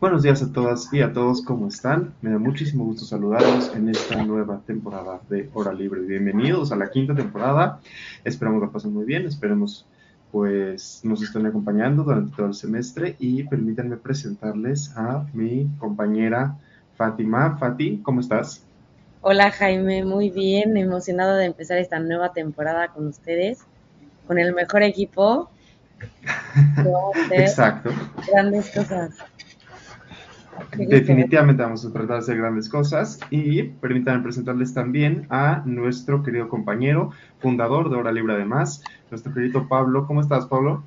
Buenos días a todas y a todos, ¿cómo están? Me da muchísimo gusto saludarlos en esta nueva temporada de Hora Libre. Bienvenidos a la quinta temporada. Esperamos la pasen muy bien, esperemos pues nos estén acompañando durante todo el semestre y permítanme presentarles a mi compañera Fátima. Fati, ¿cómo estás? Hola Jaime, muy bien, emocionado de empezar esta nueva temporada con ustedes, con el mejor equipo. Exacto. Grandes cosas. Definitivamente vamos a tratar de hacer grandes cosas y permítanme presentarles también a nuestro querido compañero, fundador de Hora Libre además, nuestro querido Pablo. ¿Cómo estás, Pablo?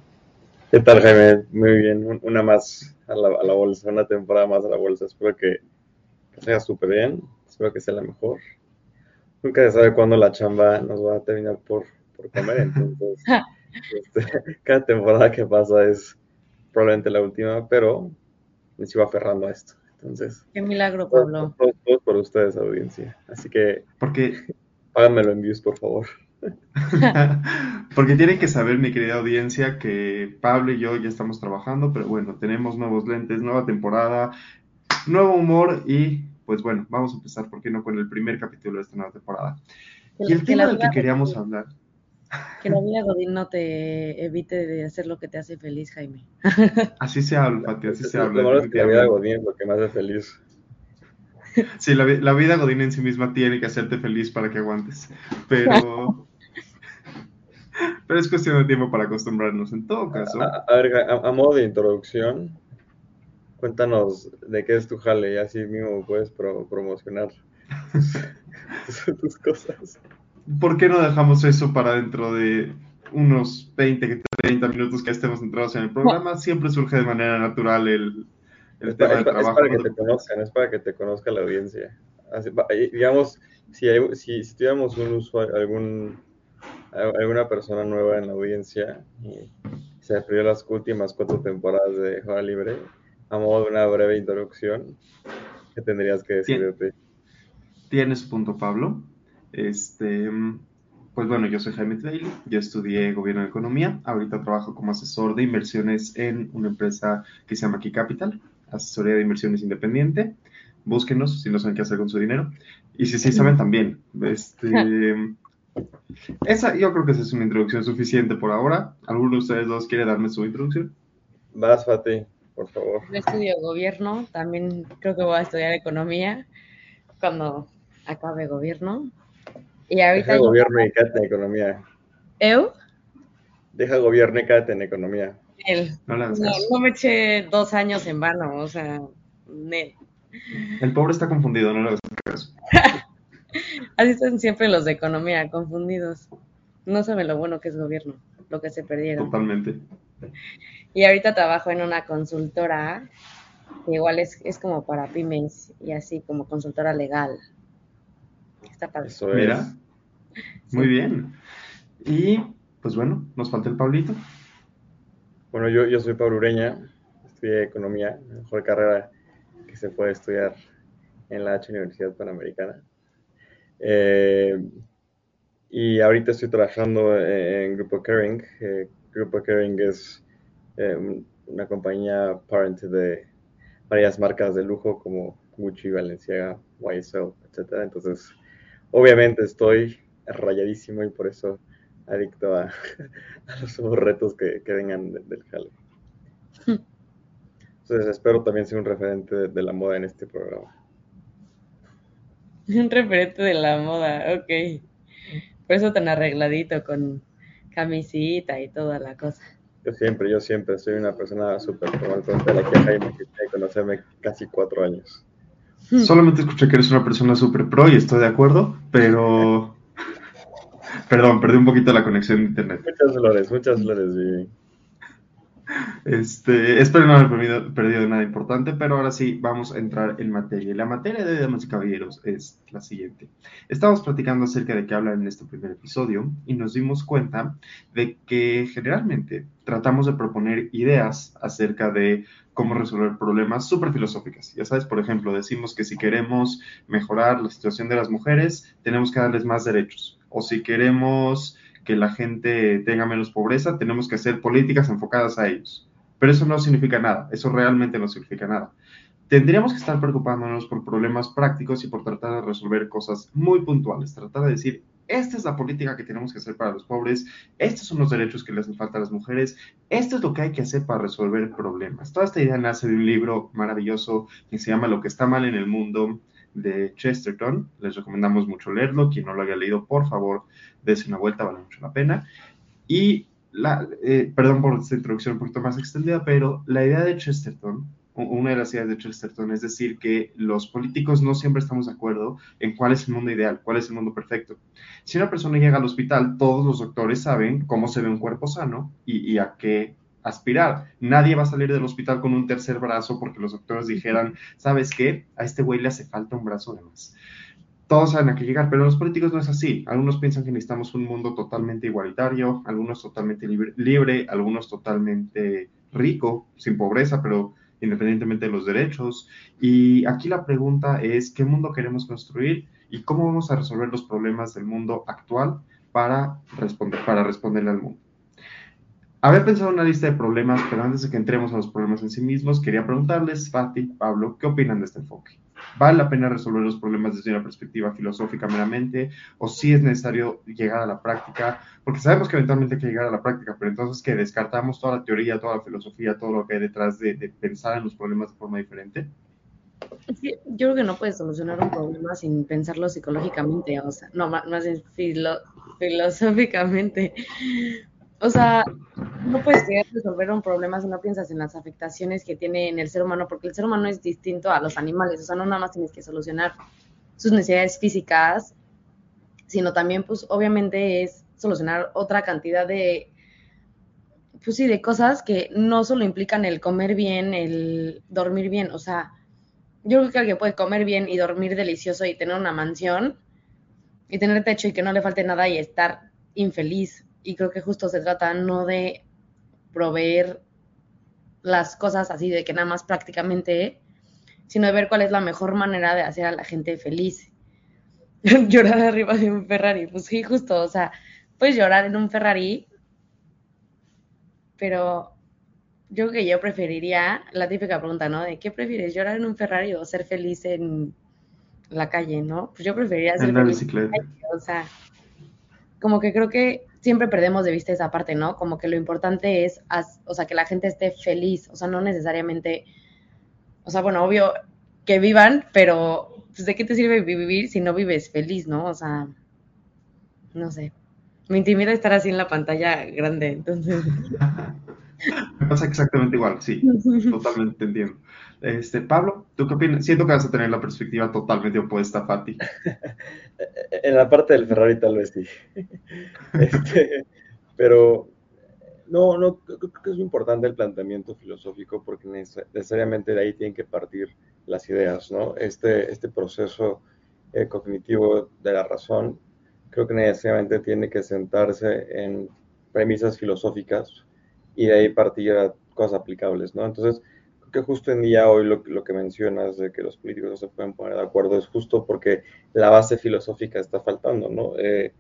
¿Qué tal, Jaime? Muy bien, una más a la, bolsa, una temporada más a la bolsa. Espero que, sea súper bien, espero que sea la mejor. Nunca se sabe cuándo la chamba nos va a terminar por, por comer, entonces este, cada temporada que pasa es probablemente la última, pero me sigo aferrando a esto. Entonces, qué milagro, Pablo. Todos, por ustedes, audiencia. Así que, porque páganmelo en views, por favor. Porque tienen que saber, mi querida audiencia, que Pablo y yo ya estamos trabajando, pero bueno, tenemos nuevos lentes, nueva temporada, nuevo humor y pues bueno, vamos a empezar, ¿por qué no?, con el primer capítulo de esta nueva temporada. y el tema del que queríamos hablar. Que la vida Godín no te evite de hacer lo que te hace feliz, Jaime. Así se habla, Pati, así se habla. Lo que la vida Godín es lo que me hace feliz. Sí, la, la, vida Godín en sí misma tiene que hacerte feliz para que aguantes. Pero. pero es cuestión de tiempo para acostumbrarnos en todo caso. A, ver, a, modo de introducción, cuéntanos de qué es tu jale y así mismo puedes promocionar tus cosas. ¿Por qué no dejamos eso para dentro de unos 20, 30 minutos que estemos entrados en el programa? Siempre surge de manera natural el, el tema del trabajo. Es para que te conozcan, es para que te conozca la audiencia. digamos, si, si, si, tuviéramos un usuario, algún, alguna persona nueva en la audiencia y se perdió las últimas cuatro temporadas de Juega Libre, a modo de una breve introducción, ¿qué tendrías que decir de ti? Tienes punto, Pablo. Este, pues bueno, yo soy Jaime Bailey, yo estudié Gobierno de Economía, ahorita trabajo como asesor de inversiones en una empresa que se llama Key Capital, asesoría de inversiones independiente. Búsquenos si no saben qué hacer con su dinero. Y si sí saben también. Este, esa, yo creo que esa es una introducción suficiente por ahora. ¿Alguno de ustedes dos quiere darme su introducción? Vas, Fati, por favor. Yo estudio gobierno, también creo que voy a estudiar economía cuando acabe gobierno. Y ahorita Deja gobierno y cállate en economía. ¿Eu? Deja gobierno y cállate en economía. No, no, me eché dos años en vano, o sea, El pobre está confundido, no le hagas caso. Así están siempre los de economía, confundidos. No saben lo bueno que es gobierno, lo que se perdieron. Totalmente. Y ahorita trabajo en una consultora, que igual es, es como para pymes y así como consultora legal. Está padre. Eso Mira. Muy bien. Y pues bueno, nos falta el Pablito. Bueno, yo, yo soy Pablo Ureña, estudié economía, la mejor carrera que se puede estudiar en la H Universidad Panamericana. Eh, y ahorita estoy trabajando en Grupo Caring. Eh, Grupo Caring es eh, una compañía parent de varias marcas de lujo como Gucci, Balenciaga, YSL, etc. Entonces, obviamente estoy rayadísimo y por eso adicto a, los retos que, vengan del jale. Entonces espero también ser un referente de, la moda en este programa. Un referente de la moda, ok. Por eso tan arregladito con camisita y toda la cosa. Yo siempre, yo siempre soy una persona súper formal con la que Jaime que que conocerme casi cuatro años. Solamente escuché que eres una persona súper pro y estoy de acuerdo, pero... Perdón, perdí un poquito la conexión de internet. Muchas flores, muchas flores, Vivi. Este, espero no haber perdido, nada importante, pero ahora sí vamos a entrar en materia. Y la materia de damas y caballeros es la siguiente. Estamos platicando acerca de qué hablan en este primer episodio y nos dimos cuenta de que generalmente tratamos de proponer ideas acerca de cómo resolver problemas súper filosóficas. Ya sabes, por ejemplo, decimos que si queremos mejorar la situación de las mujeres, tenemos que darles más derechos. O si queremos que la gente tenga menos pobreza, tenemos que hacer políticas enfocadas a ellos. Pero eso no significa nada, eso realmente no significa nada. Tendríamos que estar preocupándonos por problemas prácticos y por tratar de resolver cosas muy puntuales, tratar de decir, esta es la política que tenemos que hacer para los pobres, estos son los derechos que les hacen falta a las mujeres, esto es lo que hay que hacer para resolver problemas. Toda esta idea nace de un libro maravilloso que se llama Lo que está mal en el mundo de Chesterton. Les recomendamos mucho leerlo. Quien no lo haya leído, por favor, dése una vuelta, vale mucho la pena. Y la, eh, perdón por esta introducción un poquito más extendida, pero la idea de Chesterton, una de las ideas de Chesterton es decir que los políticos no siempre estamos de acuerdo en cuál es el mundo ideal, cuál es el mundo perfecto. Si una persona llega al hospital, todos los doctores saben cómo se ve un cuerpo sano y, y a qué aspirar. Nadie va a salir del hospital con un tercer brazo porque los doctores dijeran, ¿sabes qué? A este güey le hace falta un brazo de más. Todos saben a qué llegar, pero los políticos no es así. Algunos piensan que necesitamos un mundo totalmente igualitario, algunos totalmente libre, algunos totalmente rico, sin pobreza, pero independientemente de los derechos. Y aquí la pregunta es, ¿qué mundo queremos construir y cómo vamos a resolver los problemas del mundo actual para, responder, para responderle al mundo? Había pensado una lista de problemas, pero antes de que entremos a los problemas en sí mismos, quería preguntarles, Fati, Pablo, ¿qué opinan de este enfoque? ¿Vale la pena resolver los problemas desde una perspectiva filosófica meramente? ¿O si es necesario llegar a la práctica? Porque sabemos que eventualmente hay que llegar a la práctica, pero entonces que descartamos toda la teoría, toda la filosofía, todo lo que hay detrás de, pensar en los problemas de forma diferente. yo creo que no puedes solucionar un problema sin pensarlo psicológicamente, o sea, no, más, bien filosóficamente. O sea, no puedes resolver un problema si no piensas en las afectaciones que tiene en el ser humano, porque el ser humano es distinto a los animales. O sea, no nada más tienes que solucionar sus necesidades físicas, sino también, pues, obviamente es solucionar otra cantidad de, pues sí, de cosas que no solo implican el comer bien, el dormir bien. O sea, yo creo que alguien puede comer bien y dormir delicioso y tener una mansión y tener techo y que no le falte nada y estar infeliz y creo que justo se trata no de proveer las cosas así de que nada más prácticamente, sino de ver cuál es la mejor manera de hacer a la gente feliz. llorar arriba de un Ferrari, pues sí, justo, o sea, puedes llorar en un Ferrari, pero yo creo que yo preferiría la típica pregunta, ¿no? De qué prefieres, llorar en un Ferrari o ser feliz en la calle, ¿no? Pues yo preferiría ser feliz en la calle, o sea, como que creo que siempre perdemos de vista esa parte, ¿no? Como que lo importante es, o sea, que la gente esté feliz, o sea, no necesariamente, o sea, bueno, obvio que vivan, pero pues, ¿de qué te sirve vivir si no vives feliz, no? O sea, no sé. Me intimida estar así en la pantalla grande, entonces. Me pasa exactamente igual, sí, totalmente entiendo. Este, Pablo, ¿tú qué opinas? Siento que vas a tener la perspectiva totalmente opuesta a Fati. en la parte del Ferrari tal vez sí. Este, pero no, no, creo que es muy importante el planteamiento filosófico porque necesariamente de ahí tienen que partir las ideas, ¿no? Este, este proceso eh, cognitivo de la razón creo que necesariamente tiene que sentarse en premisas filosóficas y de ahí partir a cosas aplicables, ¿no? Entonces, creo que justo en día hoy lo, lo, que mencionas de que los políticos no se pueden poner de acuerdo es justo porque la base filosófica está faltando, ¿no? Eh,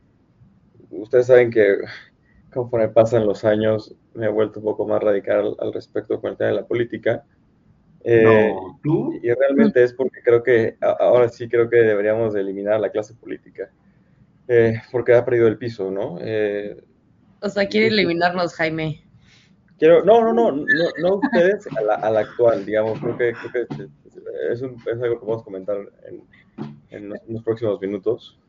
ustedes saben que conforme pasan los años me he vuelto un poco más radical al respecto con el tema de la política. Eh, no, ¿tú? Y realmente es porque creo que ahora sí creo que deberíamos de eliminar la clase política. Eh, porque ha perdido el piso, ¿no? o sea, quiere eliminarnos, Jaime. Quiero, no, no, no, no, no ustedes a la, a la actual, digamos, creo que, creo que es, un, es, algo que podemos comentar en, en, los, próximos minutos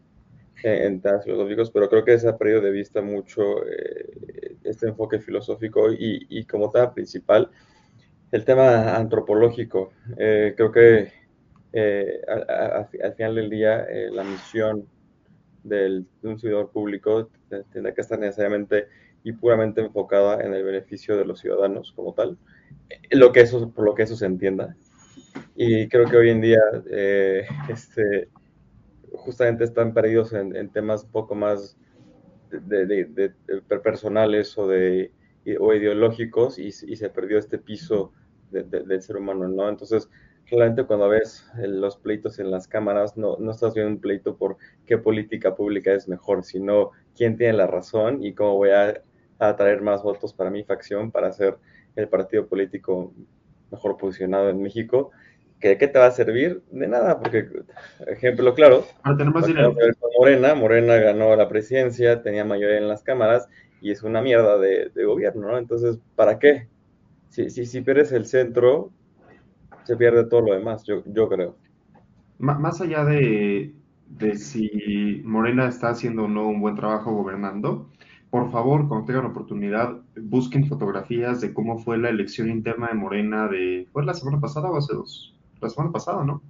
eh, en, temas filosóficos, pero creo que se ha perdido de vista mucho eh, este enfoque filosófico y, y, como tema principal el tema antropológico. Eh, creo que al final del día la misión del, de un servidor público tendrá que estar necesariamente y puramente enfocada en el beneficio de los ciudadanos como tal, eh, lo que eso, por lo que eso se entienda. Y creo que hoy en día eh, este, justamente están perdidos en, temas un poco más de, personales o, de, o ideológicos y, y, se perdió este piso del ser humano, ¿no? Entonces, realmente cuando ves los pleitos en las cámaras, no, no estás viendo un pleito por qué política pública es mejor, sino quién tiene la razón y cómo voy a atraer más votos para mi facción para ser el partido político mejor posicionado en México. ¿Qué, qué te va a servir? De nada, porque, ejemplo claro, Morena, Morena ganó la presidencia, tenía mayoría en las cámaras y es una mierda de, de gobierno, ¿no? Entonces, ¿para qué? Si, si, si pierdes el centro, se pierde todo lo demás, yo, yo creo. más allá de, de si Morena está haciendo o no un buen trabajo gobernando, por favor, cuando tengan oportunidad, busquen fotografías de cómo fue la elección interna de Morena de... ¿Fue la semana pasada o hace dos? La semana pasada, ¿no?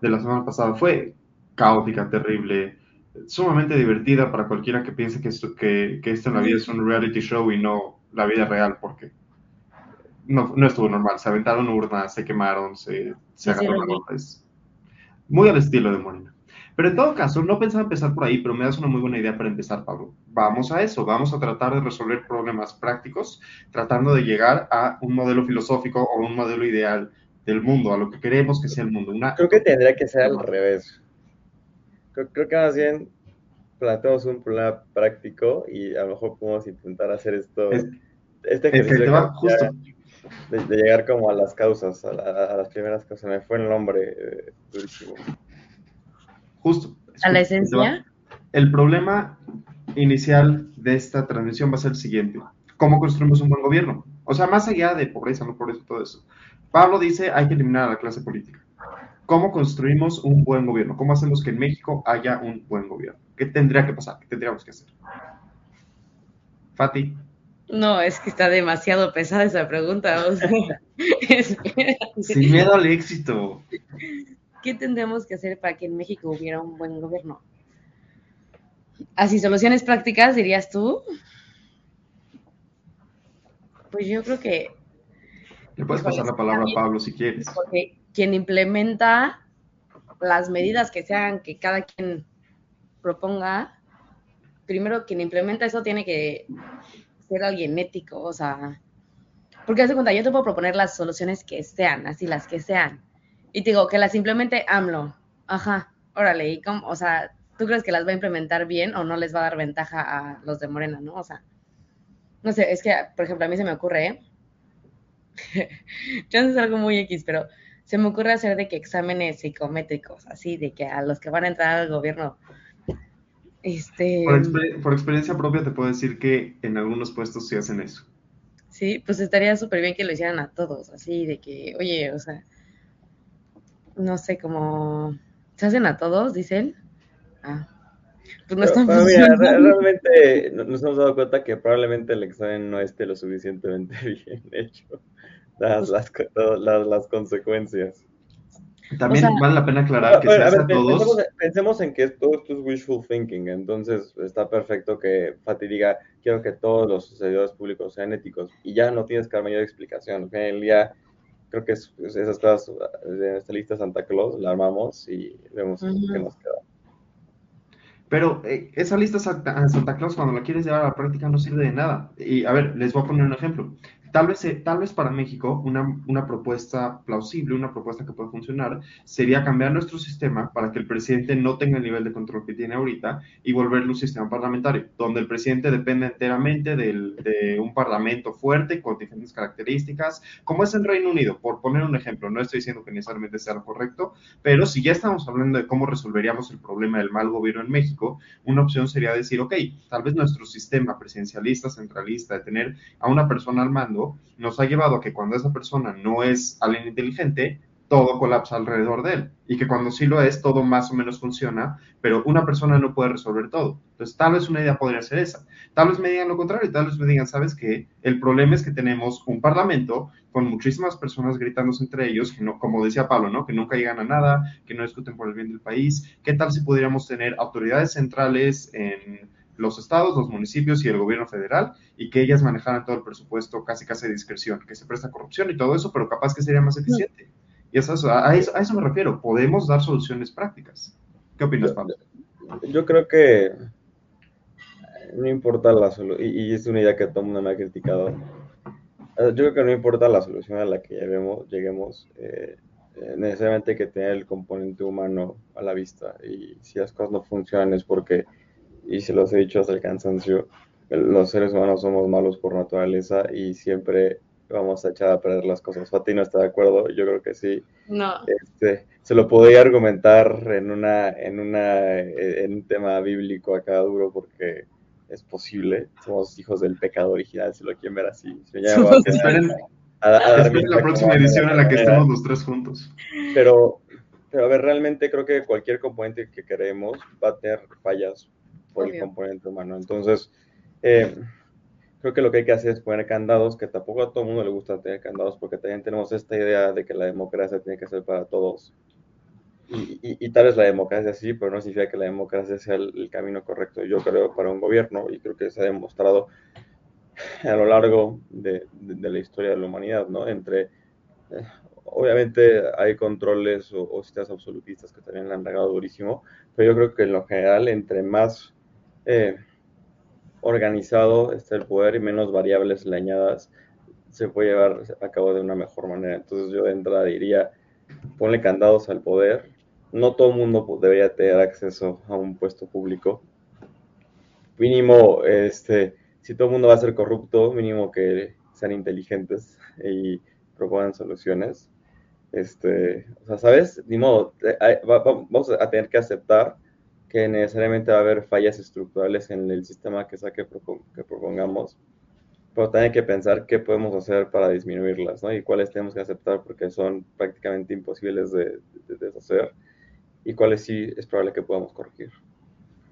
De la semana pasada. Fue caótica, terrible, sumamente divertida para cualquiera que piense que esto, que, que esto en la vida es un reality show y no la vida real, porque no, no estuvo normal. Se aventaron urnas, se quemaron, se, se agarraron golpes. Muy al estilo de Morena. Pero en todo caso, no pensaba empezar por ahí, pero me das una muy buena idea para empezar, Pablo. Vamos a eso, vamos a tratar de resolver problemas prácticos, tratando de llegar a un modelo filosófico o un modelo ideal del mundo, a lo que queremos que sea el mundo. Creo que tendría que ser al revés. Creo, que más bien planteamos un problema práctico y a lo mejor podemos intentar hacer esto. este ejercicio justo de, llegar como a las causas, a, las primeras causas. Me fue el nombre eh, Justo. ¿A la esencia? El problema inicial de esta transmisión va a ser el siguiente. ¿Cómo construimos un buen gobierno? O sea, más allá de pobreza, no pobreza, todo eso. Pablo dice, hay que eliminar a la clase política. ¿Cómo construimos un buen gobierno? ¿Cómo hacemos que en México haya un buen gobierno? ¿Qué tendría que pasar? ¿Qué tendríamos que hacer? Fati. No, es que está demasiado pesada esa pregunta. O Sin miedo al éxito. ¿Qué tendríamos que hacer para que en México hubiera un buen gobierno? Así, soluciones prácticas, dirías tú. Pues yo creo que. Le puedes pasar la palabra a Pablo si quieres. Porque quien implementa las medidas que sean que cada quien proponga, primero quien implementa eso tiene que ser alguien ético, o sea, porque hace cuenta, yo te puedo proponer las soluciones que sean, así las que sean, y te digo que las implemente AMLO, ajá, órale, y cómo, o sea, ¿tú crees que las va a implementar bien o no les va a dar ventaja a los de Morena, no? O sea, no sé, es que, por ejemplo, a mí se me ocurre, ¿eh? yo no sé algo muy X, pero se me ocurre hacer de que exámenes psicométricos, así, de que a los que van a entrar al gobierno este... Por, experiencia propia te puedo decir que en algunos puestos sí hacen eso. Sí, pues estaría súper bien que lo hicieran a todos, así de que, oye, o sea, no sé, como, ¿se hacen a todos, dicen? Ah, pues no están realmente nos hemos dado cuenta que probablemente el examen no esté lo suficientemente bien hecho, las, las, las, las consecuencias. También vale la pena aclarar que se hace a todos. Pensemos, en que todo esto es wishful thinking, entonces está perfecto que Fati diga, quiero que todos los servidores públicos sean éticos, y ya no tienes que dar mayor explicación. En el día, creo que es, esas cosas de esta lista Santa Claus la armamos y vemos qué nos queda. Pero eh, esa lista Santa, Santa Claus, cuando la quieres llevar a la práctica, no sirve de nada. Y a ver, les voy a poner un ejemplo. Tal vez, eh, tal vez para México una, una, propuesta plausible, una propuesta que puede funcionar, sería cambiar nuestro sistema para que el presidente no tenga el nivel de control que tiene ahorita y volverlo un sistema parlamentario, donde el presidente depende enteramente del, de un parlamento fuerte con diferentes características, como es en Reino Unido, por poner un ejemplo. No estoy diciendo que necesariamente sea lo correcto, pero si ya estamos hablando de cómo resolveríamos el problema del mal gobierno en México, una opción sería decir, ok, tal vez nuestro sistema presidencialista, centralista, de tener a una persona al mando, nos ha llevado a que cuando esa persona no es alguien inteligente, todo colapsa alrededor de él. Y que cuando sí lo es, todo más o menos funciona, pero una persona no puede resolver todo. Entonces, tal vez una idea podría ser esa. Tal vez me digan lo contrario, tal vez me digan, ¿sabes qué? El problema es que tenemos un parlamento con muchísimas personas gritándose entre ellos, que no, como decía Pablo, ¿no? Que nunca llegan a nada, que no discuten por el bien del país. ¿Qué tal si pudiéramos tener autoridades centrales en los estados, los municipios y el gobierno federal, y que ellas manejaran todo el presupuesto casi casi de discreción, que se presta corrupción y todo eso, pero capaz que sería más eficiente. Y eso, a, eso, a eso me refiero, podemos dar soluciones prácticas. ¿Qué opinas, Pablo? Yo creo que no importa la solución, y, es una idea que todo el mundo me ha criticado, eh, yo creo que no importa la solución a la que lleguemos, lleguemos eh, eh, necesariamente hay que tener el componente humano a la vista, y si las cosas no funcionan es porque, y se los he dicho hasta el cansancio, los seres humanos somos malos por naturaleza y siempre vamos a echar a perder las cosas. Fati no está de acuerdo, yo creo que sí. No. Este, se lo podría argumentar en una, en una, en un tema bíblico acá duro porque es posible. Somos hijos del pecado original, si lo quieren ver así. Esperen, la próxima edición en la que estemos los tres juntos. Pero, pero a ver, realmente creo que cualquier componente que queremos va a tener fallas por el componente humano. Entonces, eh, creo que lo que hay que hacer es poner candados, que tampoco a todo el mundo le gusta tener candados, porque también tenemos esta idea de que la democracia tiene que ser para todos. Y, tal vez la democracia sí, pero no significa que la democracia sea el, camino correcto, yo creo, para un gobierno, y creo que se ha demostrado a lo largo de, la historia de la humanidad, ¿no? Entre, eh, obviamente hay controles o, o, sistemas absolutistas que también le han regado durísimo, pero yo creo que en lo general, entre más eh, organizado está el poder y menos variables le añadas, se puede llevar a cabo de una mejor manera. Entonces yo de entrada diría, ponle candados al poder no todo el mundo debería tener acceso a un puesto público. Mínimo, este, si todo el mundo va a ser corrupto, mínimo que sean inteligentes y propongan soluciones. Este, o sea, ¿sabes? Ni modo, eh, vamos a tener que aceptar que necesariamente va a haber fallas estructurales en el sistema que sea que, propongamos, pero también hay que pensar qué podemos hacer para disminuirlas, ¿no? Y cuáles tenemos que aceptar porque son prácticamente imposibles de, de deshacer y cuáles sí es probable que podamos corregir.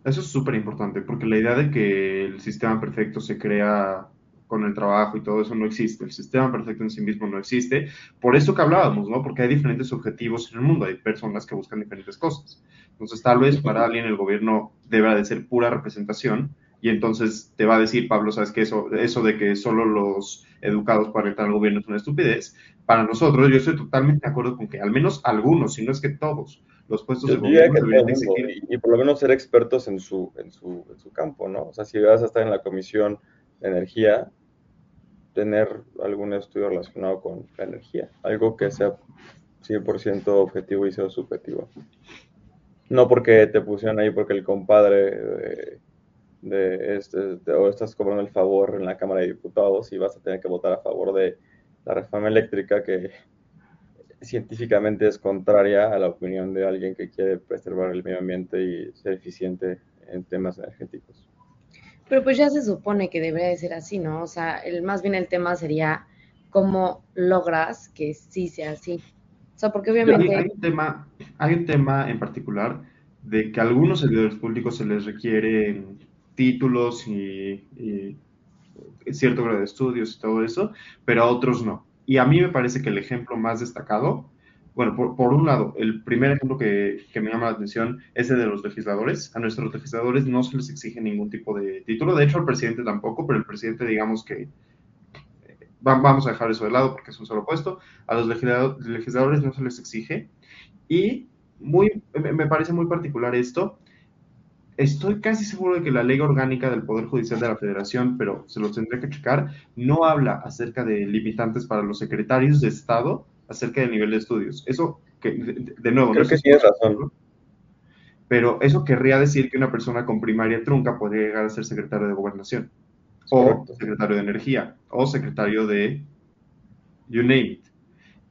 Eso es súper importante, porque la idea de que el sistema perfecto se crea con el trabajo y todo eso no existe. El sistema perfecto en sí mismo no existe. Por eso que hablábamos, ¿no? Porque hay diferentes objetivos en el mundo, hay personas que buscan diferentes cosas. Entonces, tal vez para alguien el gobierno deba de ser pura representación y entonces te va a decir, Pablo, sabes que eso, eso de que solo los educados para entrar al gobierno es una estupidez. Para nosotros, yo estoy totalmente de acuerdo con que al menos algunos, si no es que todos, los puestos de gobierno Y, por lo menos ser expertos en su, en, su, en su campo, ¿no? O sea, si vas a estar en la comisión de energía, tener algún estudio relacionado con la energía, algo que sea 100% objetivo y sea subjetivo. No porque te pusieron ahí porque el compadre de, este, o estás cobrando el favor en la Cámara de Diputados y vas a tener que votar a favor de la reforma eléctrica que científicamente es contraria a la opinión de alguien que quiere preservar el medio ambiente y ser eficiente en temas energéticos. Pero pues ya se supone que debería de ser así, ¿no? O sea, el, más bien el tema sería cómo logras que sí sea así. O sea, porque obviamente... Hay, un, tema, hay un tema en particular de que a algunos servidores públicos se les requieren títulos y, y cierto grado de estudios y todo eso, pero a otros no. Y a mí me parece que el ejemplo más destacado, bueno, por, un lado, el primer ejemplo que, me llama la atención es el de los legisladores. A nuestros legisladores no se les exige ningún tipo de título, de hecho al presidente tampoco, pero el presidente digamos que vamos a dejar eso de lado porque es un solo puesto. A los legisladores no se les exige. Y muy, me parece muy particular esto, Estoy casi seguro de que la ley orgánica del Poder Judicial de la Federación, pero se lo tendré que checar, no habla acerca de limitantes para los secretarios de Estado acerca del nivel de estudios. Eso, que, de, nuevo, creo que tienes razón. Pero eso querría decir que una persona con primaria trunca podría llegar a ser secretario de gobernación, o secretario de energía, o secretario de you name it.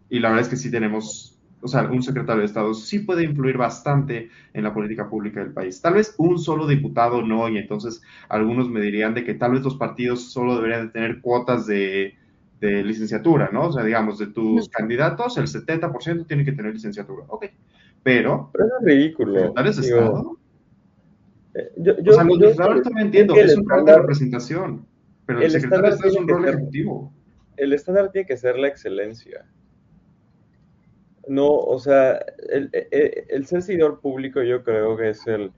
Y la verdad es que sí tenemos o sea, un secretario de Estado sí puede influir bastante en la política pública del país. Tal vez un solo diputado no, y entonces algunos me dirían de que tal vez los partidos solo deberían de tener cuotas de, licenciatura, ¿no? O sea, digamos, de tus candidatos, el 70% tiene que tener licenciatura. Ok, pero... Pero es ridículo. Secretarios de Estado... Eh, yo, o sea, los legisladores también entiendo, es un rol de representación, pero el, secretario de Estado es un rol ejecutivo. El estándar tiene que ser la excelencia. No, o sea, el, el, ser seguidor público yo creo que es el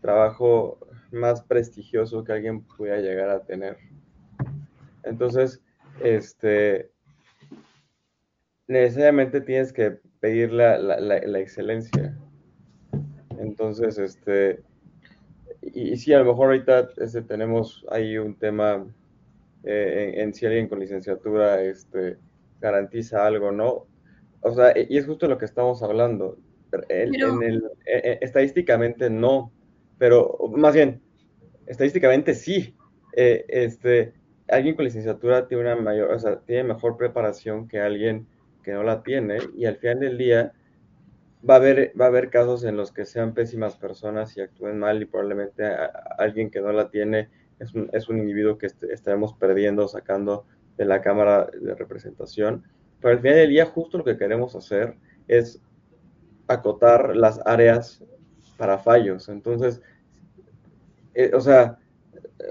trabajo más prestigioso que alguien pudiera llegar a tener. Entonces, este, necesariamente tienes que pedir la, la, excelencia. Entonces, este, y, y, sí, a lo mejor ahorita este, tenemos ahí un tema eh, en, si alguien con licenciatura este, garantiza algo, ¿no? O sea, y es justo lo que estamos hablando. En el, eh, eh, estadísticamente no, pero más bien, estadísticamente sí. este, alguien con licenciatura tiene una mayor, o sea, tiene mejor preparación que alguien que no la tiene y al final del día va a haber, va a haber casos en los que sean pésimas personas y actúen mal y probablemente alguien que no la tiene es un, es un individuo que estaremos perdiendo, sacando de la Cámara de Representación. Pero al final del día justo lo que queremos hacer es acotar las áreas para fallos. Entonces, eh, o sea,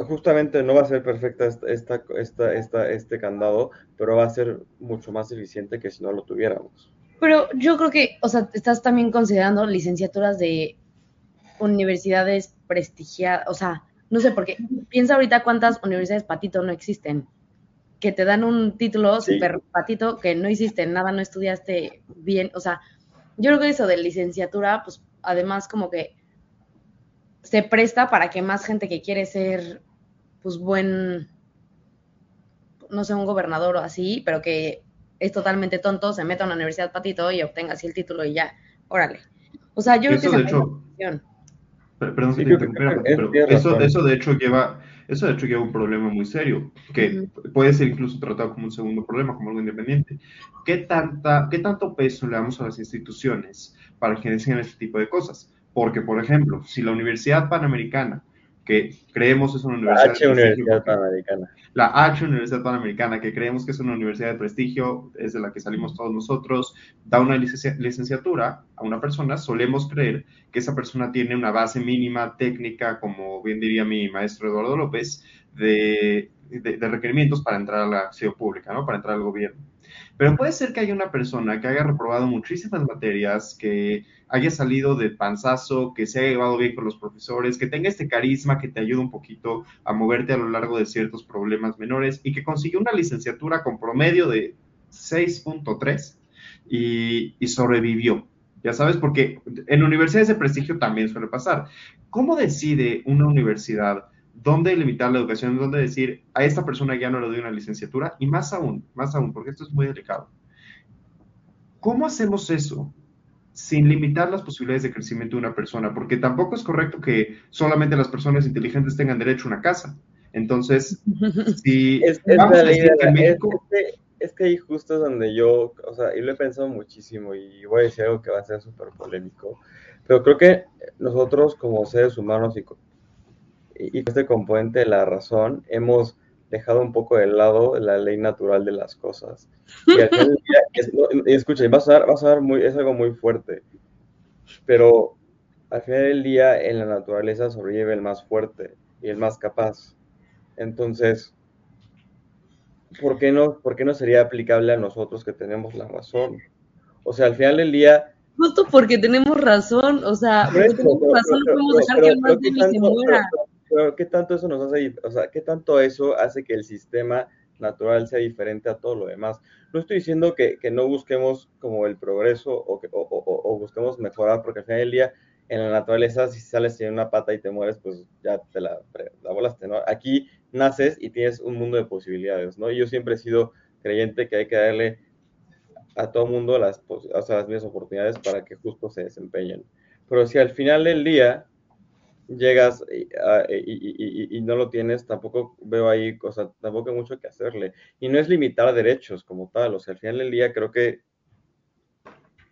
justamente no va a ser perfecta esta, esta, esta, este candado, pero va a ser mucho más eficiente que si no lo tuviéramos. Pero yo creo que, o sea, estás también considerando licenciaturas de universidades prestigiadas, o sea, no sé, porque piensa ahorita cuántas universidades patito no existen, que te dan un título súper patito que no hiciste nada, no estudiaste bien, o sea, yo creo que eso de licenciatura, pues además como que se presta para que más gente que quiere ser, pues buen, no sé, un gobernador o así, pero que es totalmente tonto, se meta a una universidad patito y obtenga así el título y ya, órale. O sea, yo creo que es Perdón pero eso, eso de hecho lleva, eso de hecho lleva un problema muy serio, que puede ser incluso tratado como un segundo problema, como algo independiente. ¿Qué, tanta, ¿Qué tanto peso le damos a las instituciones para que enseñen este tipo de cosas? Porque, por ejemplo, si la Universidad Panamericana que creemos es una universidad. La H Universidad Panamericana. La H Universidad Panamericana, que creemos que es una universidad de prestigio, es de la que salimos todos nosotros, da una licenciatura a una persona, solemos creer que esa persona tiene una base mínima técnica, como bien diría mi maestro Eduardo López, de, de requerimientos para entrar a la acción pública, ¿no? Para entrar al gobierno. Pero puede ser que haya una persona que haya reprobado muchísimas materias, que haya salido de panzazo, que se haya llevado bien con los profesores, que tenga este carisma que te ayuda un poquito a moverte a lo largo de ciertos problemas menores y que consiguió una licenciatura con promedio de 6.3 y, y sobrevivió. Ya sabes, porque en universidades de prestigio también suele pasar. ¿Cómo decide una universidad dónde limitar la educación, dónde decir a esta persona ya no le doy una licenciatura y más aún, más aún, porque esto es muy delicado. ¿Cómo hacemos eso sin limitar las posibilidades de crecimiento de una persona? Porque tampoco es correcto que solamente las personas inteligentes tengan derecho a una casa. Entonces, si es, vamos a decir que México... Es que, ahí justo es donde yo, o sea, y lo he pensado muchísimo y voy a decir algo que va a ser súper polémico, pero creo que nosotros como seres humanos y y este componente de la razón hemos dejado un poco de lado la ley natural de las cosas. Y, al final y escucha, vas a vas a muy, es algo muy fuerte, pero al final del día en la naturaleza sobrevive el más fuerte y el más capaz. Entonces, ¿por qué no, por qué no sería aplicable a nosotros que tenemos la razón? O sea, al final del día... Justo porque tenemos razón, o sea, porque tenemos razón, no podemos dejar que el más débil se muera pero ¿qué tanto eso nos hace, o sea, qué tanto eso hace que el sistema natural sea diferente a todo lo demás? No estoy diciendo que, que no busquemos como el progreso o, que, o, o, busquemos mejorar, porque al final del día en la naturaleza si sales sin una pata y te mueres, pues ya te la, la volaste, ¿no? Aquí naces y tienes un mundo de posibilidades, ¿no? Y yo siempre he sido creyente que hay que darle a todo mundo las, o sea, las mismas oportunidades para que justo se desempeñen. Pero si al final del día llegas ah, y, no lo tienes, tampoco veo ahí, o sea, tampoco hay mucho que hacerle. Y no es limitar derechos como tal, o sea, al final del día creo que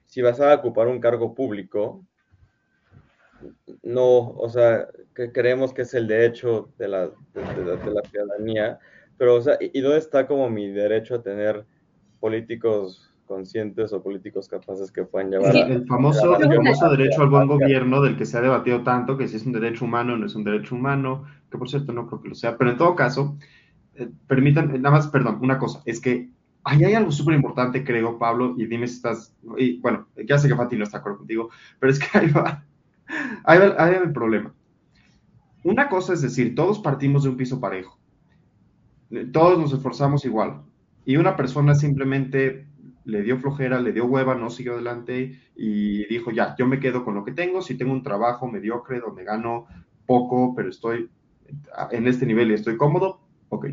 si vas a ocupar un cargo público, no, o sea, que creemos que es el derecho de la, de la ciudadanía, pero, o sea, ¿y dónde está como mi derecho a tener políticos conscientes o políticos capaces que puedan llevar el, famoso, el famoso derecho al buen gobierno del que se ha debatido tanto, que si es un derecho humano o no es un derecho humano, que por cierto no creo que lo sea, pero en todo caso, eh, permitan, nada más, perdón, una cosa, es que ahí hay algo súper importante, creo, Pablo, y dime si estás, y bueno, ya sé que Fati no está de acuerdo contigo, pero es que ahí va, ahí va, ahí va el problema. una cosa es decir, todos partimos de un piso parejo, todos nos esforzamos igual, y una persona simplemente le dio flojera, le dio hueva, no siguió adelante y dijo, ya, yo me quedo con lo que tengo, si tengo un trabajo mediocre donde gano poco, pero estoy en este nivel y estoy cómodo, ok.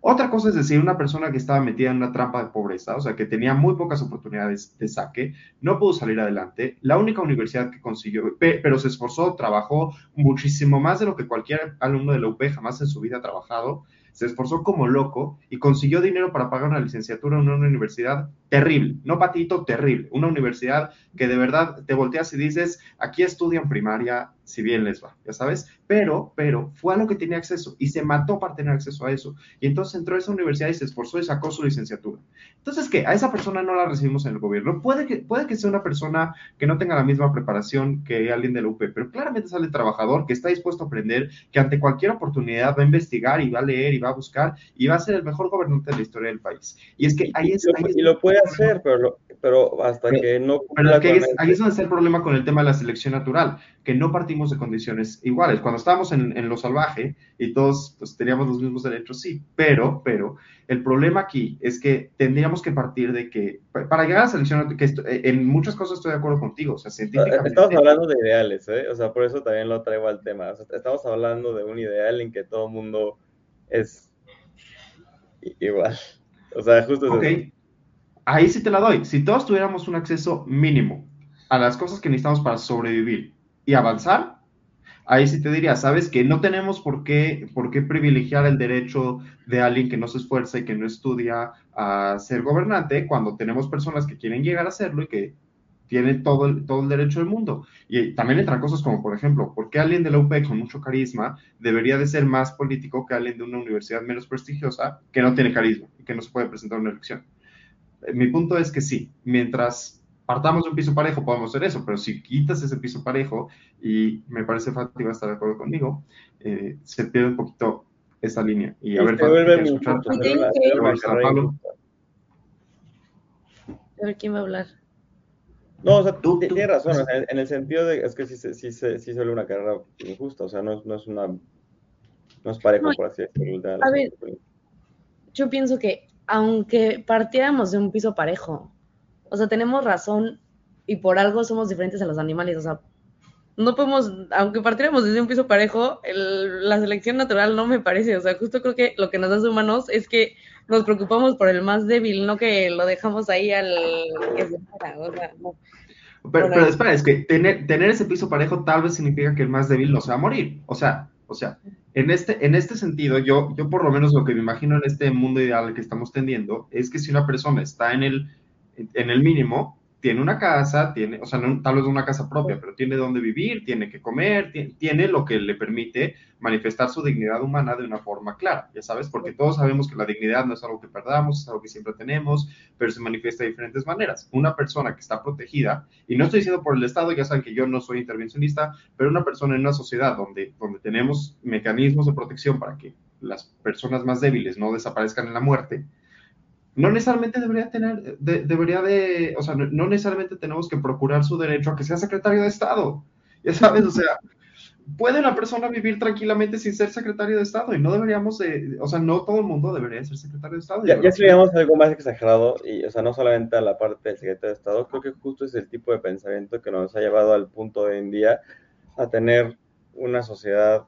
Otra cosa es decir, una persona que estaba metida en una trampa de pobreza, o sea, que tenía muy pocas oportunidades de saque, no pudo salir adelante, la única universidad que consiguió, pero se esforzó, trabajó muchísimo más de lo que cualquier alumno de la UP jamás en su vida ha trabajado, se esforzó como loco y consiguió dinero para pagar una licenciatura en una universidad terrible, no patito, terrible, una universidad que de verdad te volteas y dices, aquí estudian primaria, si bien les va, ya sabes, pero, pero fue a lo que tenía acceso y se mató para tener acceso a eso. Y entonces entró a esa universidad y se esforzó y sacó su licenciatura. Entonces, ¿qué? A esa persona no la recibimos en el gobierno. Puede que, puede que sea una persona que no tenga la misma preparación que alguien de la UP, pero claramente sale trabajador que está dispuesto a aprender, que ante cualquier oportunidad va a investigar y va a leer y va a buscar y va a ser el mejor gobernante de la historia del país. Y es que ahí es... Ahí y lo puede hacer, pero, pero hasta que no... Pero ahí es donde está el problema con el tema de la selección natural, que no partimos de condiciones iguales. Cuando estábamos en, en lo salvaje y todos pues, teníamos los mismos derechos, sí, pero, pero el problema aquí es que tendríamos que partir de que, para llegar a la selección, que en muchas cosas estoy de acuerdo contigo, o sea, científicamente... Estamos hablando de ideales, ¿eh? O sea, por eso también lo traigo al tema. O sea, estamos hablando de un ideal en que todo el mundo es igual. O sea, justo Ok, ahí sí te la doy. Si todos tuviéramos un acceso mínimo a las cosas que necesitamos para sobrevivir y avanzar, ahí sí te diría, sabes que no tenemos por qué, por qué privilegiar el derecho de alguien que no se esfuerza y que no estudia a ser gobernante cuando tenemos personas que quieren llegar a serlo y que tienen todo el, todo el derecho del mundo. Y también entran cosas como, por ejemplo, ¿por qué alguien de la UP con mucho carisma debería de ser más político que alguien de una universidad menos prestigiosa que no tiene carisma y que no se puede presentar una elección? Eh, mi punto es que sí, mientras partamos de un piso parejo, podemos hacer eso, pero si quitas ese piso parejo, y me parece Fati va a estar de acuerdo conmigo, eh, se pierde un poquito esa línea. Y a ver, Fati, escuchar, A ver quién va a hablar. No, o sea, tú, tienes razón, en, el sentido de, es que sí, sí, sí, sí se una carrera injusta, o sea, no, no es una, no es parejo, por así decirlo. A ver, yo pienso que aunque partiéramos de un piso parejo, o sea, tenemos razón y por algo somos diferentes a los animales. O sea, no podemos, aunque partiéramos desde un piso parejo, la selección natural no me parece. O sea, justo creo que lo que nos hace humanos es que nos preocupamos por el más débil, no que lo dejamos ahí al que se O sea, no. Pero, pero, espera, es que tener, tener ese piso parejo tal vez significa que el más débil no se va a morir. O sea, o sea, en este, en este sentido, yo, yo por lo menos lo que me imagino en este mundo ideal que estamos tendiendo es que si una persona está en el en el mínimo, tiene una casa, tiene, o sea, no, tal vez una casa propia, pero tiene donde vivir, tiene que comer, tiene, lo que le permite manifestar su dignidad humana de una forma clara, ya sabes, porque todos sabemos que la dignidad no es algo que perdamos, es algo que siempre tenemos, pero se manifiesta de diferentes maneras. Una persona que está protegida, y no estoy diciendo por el Estado, ya saben que yo no soy intervencionista, pero una persona en una sociedad donde, donde tenemos mecanismos de protección para que las personas más débiles no desaparezcan en la muerte, no necesariamente debería tener, debería de, o sea, no, necesariamente tenemos que procurar su derecho a que sea secretario de Estado. Ya sabes, o sea, puede una persona vivir tranquilamente sin ser secretario de Estado y no deberíamos, o sea, no todo el mundo debería ser secretario de Estado. Ya, ya si veamos algo más exagerado, y, o sea, no solamente a la parte del secretario de Estado, creo que justo es el tipo de pensamiento que nos ha llevado al punto de hoy en día a tener una sociedad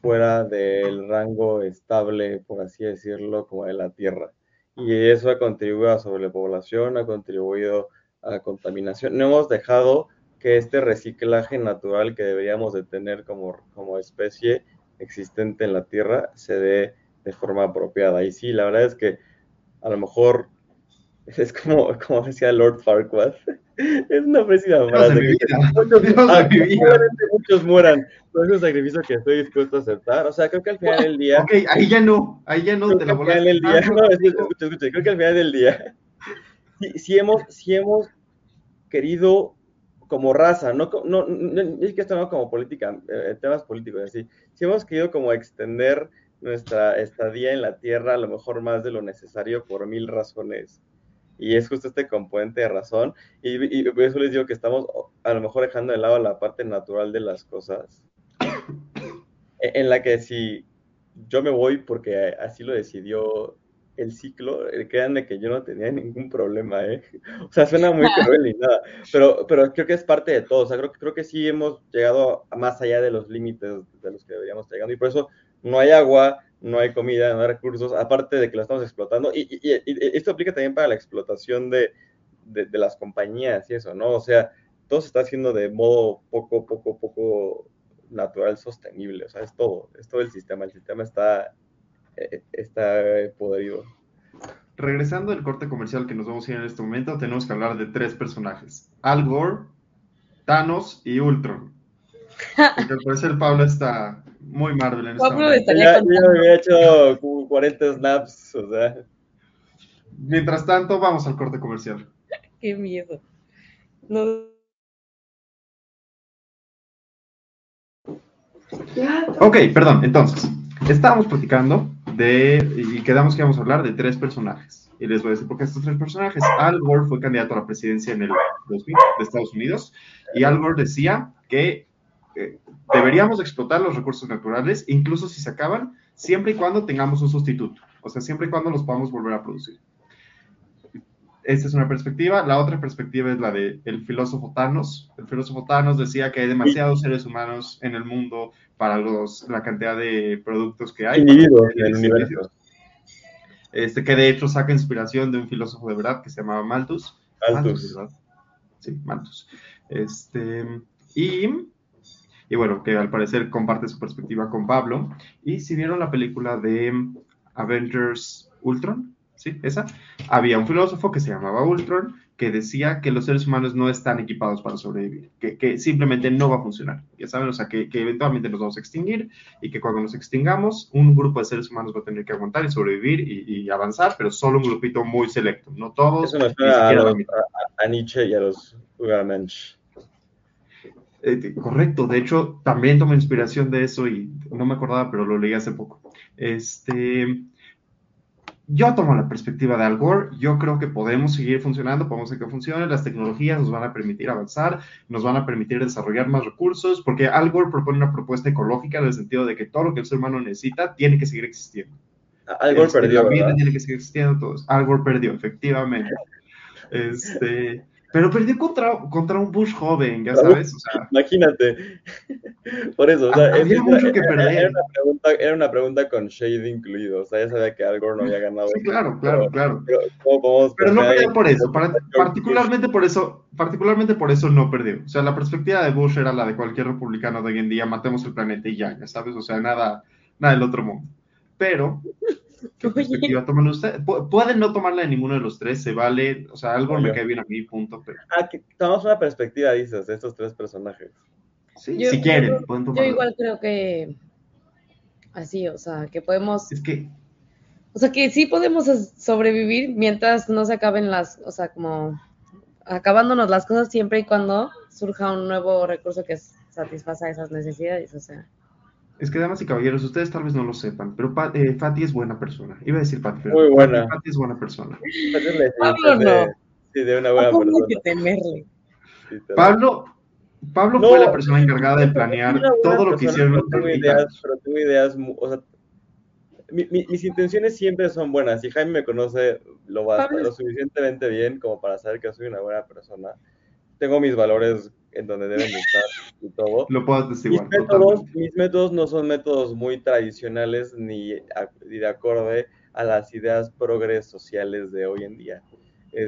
fuera del rango estable, por así decirlo, como de la Tierra y eso ha contribuido a sobrepoblación, ha contribuido a contaminación. No hemos dejado que este reciclaje natural que deberíamos de tener como, como especie existente en la Tierra se dé de forma apropiada. Y sí, la verdad es que a lo mejor es como, como decía Lord Farquaad, es una pésima frase. Muchos, mueran, pero es un sacrificio que estoy dispuesto a aceptar. O sea, creo que al final del día. Ok, ahí ya no, ahí ya no te la Al final del día, no, escucha, escucha, creo que al final del día, si, hemos, si hemos querido como raza, no, no, no, es que esto no como política, eh, temas políticos, así, si hemos querido como extender nuestra estadía en la Tierra a lo mejor más de lo necesario por mil razones y es justo este componente de razón. Y, y, por eso les digo que estamos a lo mejor dejando de lado la parte natural de las cosas. e-, en la que si yo me voy porque así lo decidió el ciclo, eh, créanme que yo no tenía ningún problema, ¿eh? O sea, suena muy cruel y nada, pero, pero creo que es parte de todo, o sea, creo, creo que sí hemos llegado más allá de los límites de los que deberíamos llegar, y por eso no hay agua, no hay comida, no hay recursos, aparte de que lo estamos explotando, y, y, esto aplica también para la explotación de, de, de, las compañías y eso, ¿no? O sea, todo se está haciendo de modo poco, poco, poco natural, sostenible, o sea, es todo, es todo el sistema, el sistema está, eh, está podrido. Regresando al corte comercial que nos vamos a ir en este momento, tenemos que hablar de tres personajes, Al Gore, Thanos y Ultron. Porque al parecer Pablo está muy Marvel en Pablo esta estaría Ya, ya me había hecho como 40 snaps, o sea. Mientras tanto, vamos al corte comercial. Qué miedo. No. Ok, perdón, entonces, estábamos platicando de, y quedamos que íbamos a hablar de tres personajes. Y les voy a decir por qué estos tres personajes. Al Gore fue candidato a la presidencia en el 2000 de Estados Unidos y Al Gore decía que eh, deberíamos explotar los recursos naturales, incluso si se acaban, siempre y cuando tengamos un sustituto. O sea, siempre y cuando los podamos volver a producir. Esta es una perspectiva. La otra perspectiva es la de el filósofo Thanos. El filósofo Thanos decía que hay demasiados seres humanos en el mundo para los, la cantidad de productos que hay. Individuos en el universo. Este, que de hecho saca inspiración de un filósofo de verdad que se llamaba Malthus. Malthus. ¿verdad? Sí, Malthus. Este, y, y bueno, que al parecer comparte su perspectiva con Pablo. Y si vieron la película de Avengers Ultron, ¿sí? Esa, había un filósofo que se llamaba Ultron que decía que los seres humanos no están equipados para sobrevivir, que, que simplemente no va a funcionar, ya saben, o sea, que, que, eventualmente nos vamos a extinguir y que cuando nos extingamos, un grupo de seres humanos va a tener que aguantar y sobrevivir y, y avanzar, pero solo un grupito muy selecto, no todos. Eso me suena a, a, a, Nietzsche y a los Ubermensch. Eh, correcto, de hecho, también tomo inspiración de eso y no me acordaba, pero lo leí hace poco. Este, yo tomo la perspectiva de Al Gore, yo creo que podemos seguir funcionando, podemos hacer que funcione, las tecnologías nos van a permitir avanzar, nos van a permitir desarrollar más recursos, porque Al Gore propone una propuesta ecológica en el sentido de que todo lo que el ser humano necesita tiene que seguir existiendo. Al Gore este, perdió, La vida ¿verdad? tiene que seguir existiendo, todos. Al Gore perdió, efectivamente. Este, pero perdió contra, contra un Bush joven, ya sabes, o sea, Imagínate. Por eso, o sea, Ah, había es- mucho que era, perder. Era una, pregunta, era una pregunta con shade incluido. O sea, ya sabía que Al Gore no había ganado. sí, claro, claro, claro. Pero, ¿cómo podemos Pero no perdió por eso, para- particularmente por eso, particularmente por eso no perdió. O sea, la perspectiva de Bush era la de cualquier republicano de hoy en día, matemos el planeta y ya, ya sabes, o sea, nada, nada del otro mundo. Pero, ¿qué Oye. perspectiva toman ustedes? Pu- Pueden no tomarla de ninguno de los tres, se vale, o sea, algo me cae bien a mí, punto, pero Ah, que tomamos una perspectiva, dices, de estos tres personajes. sí, Yo- si quieren, yo- pueden Yo tomarla. igual creo que así, o sea, que podemos, Es que, o sea, que sí podemos sobrevivir mientras no se acaben las, o sea, como acabándonos las cosas siempre y cuando surja un nuevo recurso que satisfaza esas necesidades, o sea. Es que, damas y caballeros, ustedes tal vez no lo sepan, pero Pa- eh, Fati es buena persona. Iba a decir pero Muy buena. Fati es buena persona. Pablo no. Sí, de una buena ¿Cómo hay persona. que temerle? Sí, Pablo, Pablo No, fue la persona encargada de planear todo lo que hicieron pero los tengo 30 ideas, pero tengo ideas, o sea, mi- mi- mis intenciones siempre son buenas. Y Jaime me conoce lo, basta- Pablo- lo suficientemente bien como para saber que soy una buena persona. Tengo mis valores en donde deben de estar y todo. Lo puedo Mis métodos, mis métodos no son métodos muy tradicionales ni, a- ni de acorde a las ideas progres sociales de hoy en día.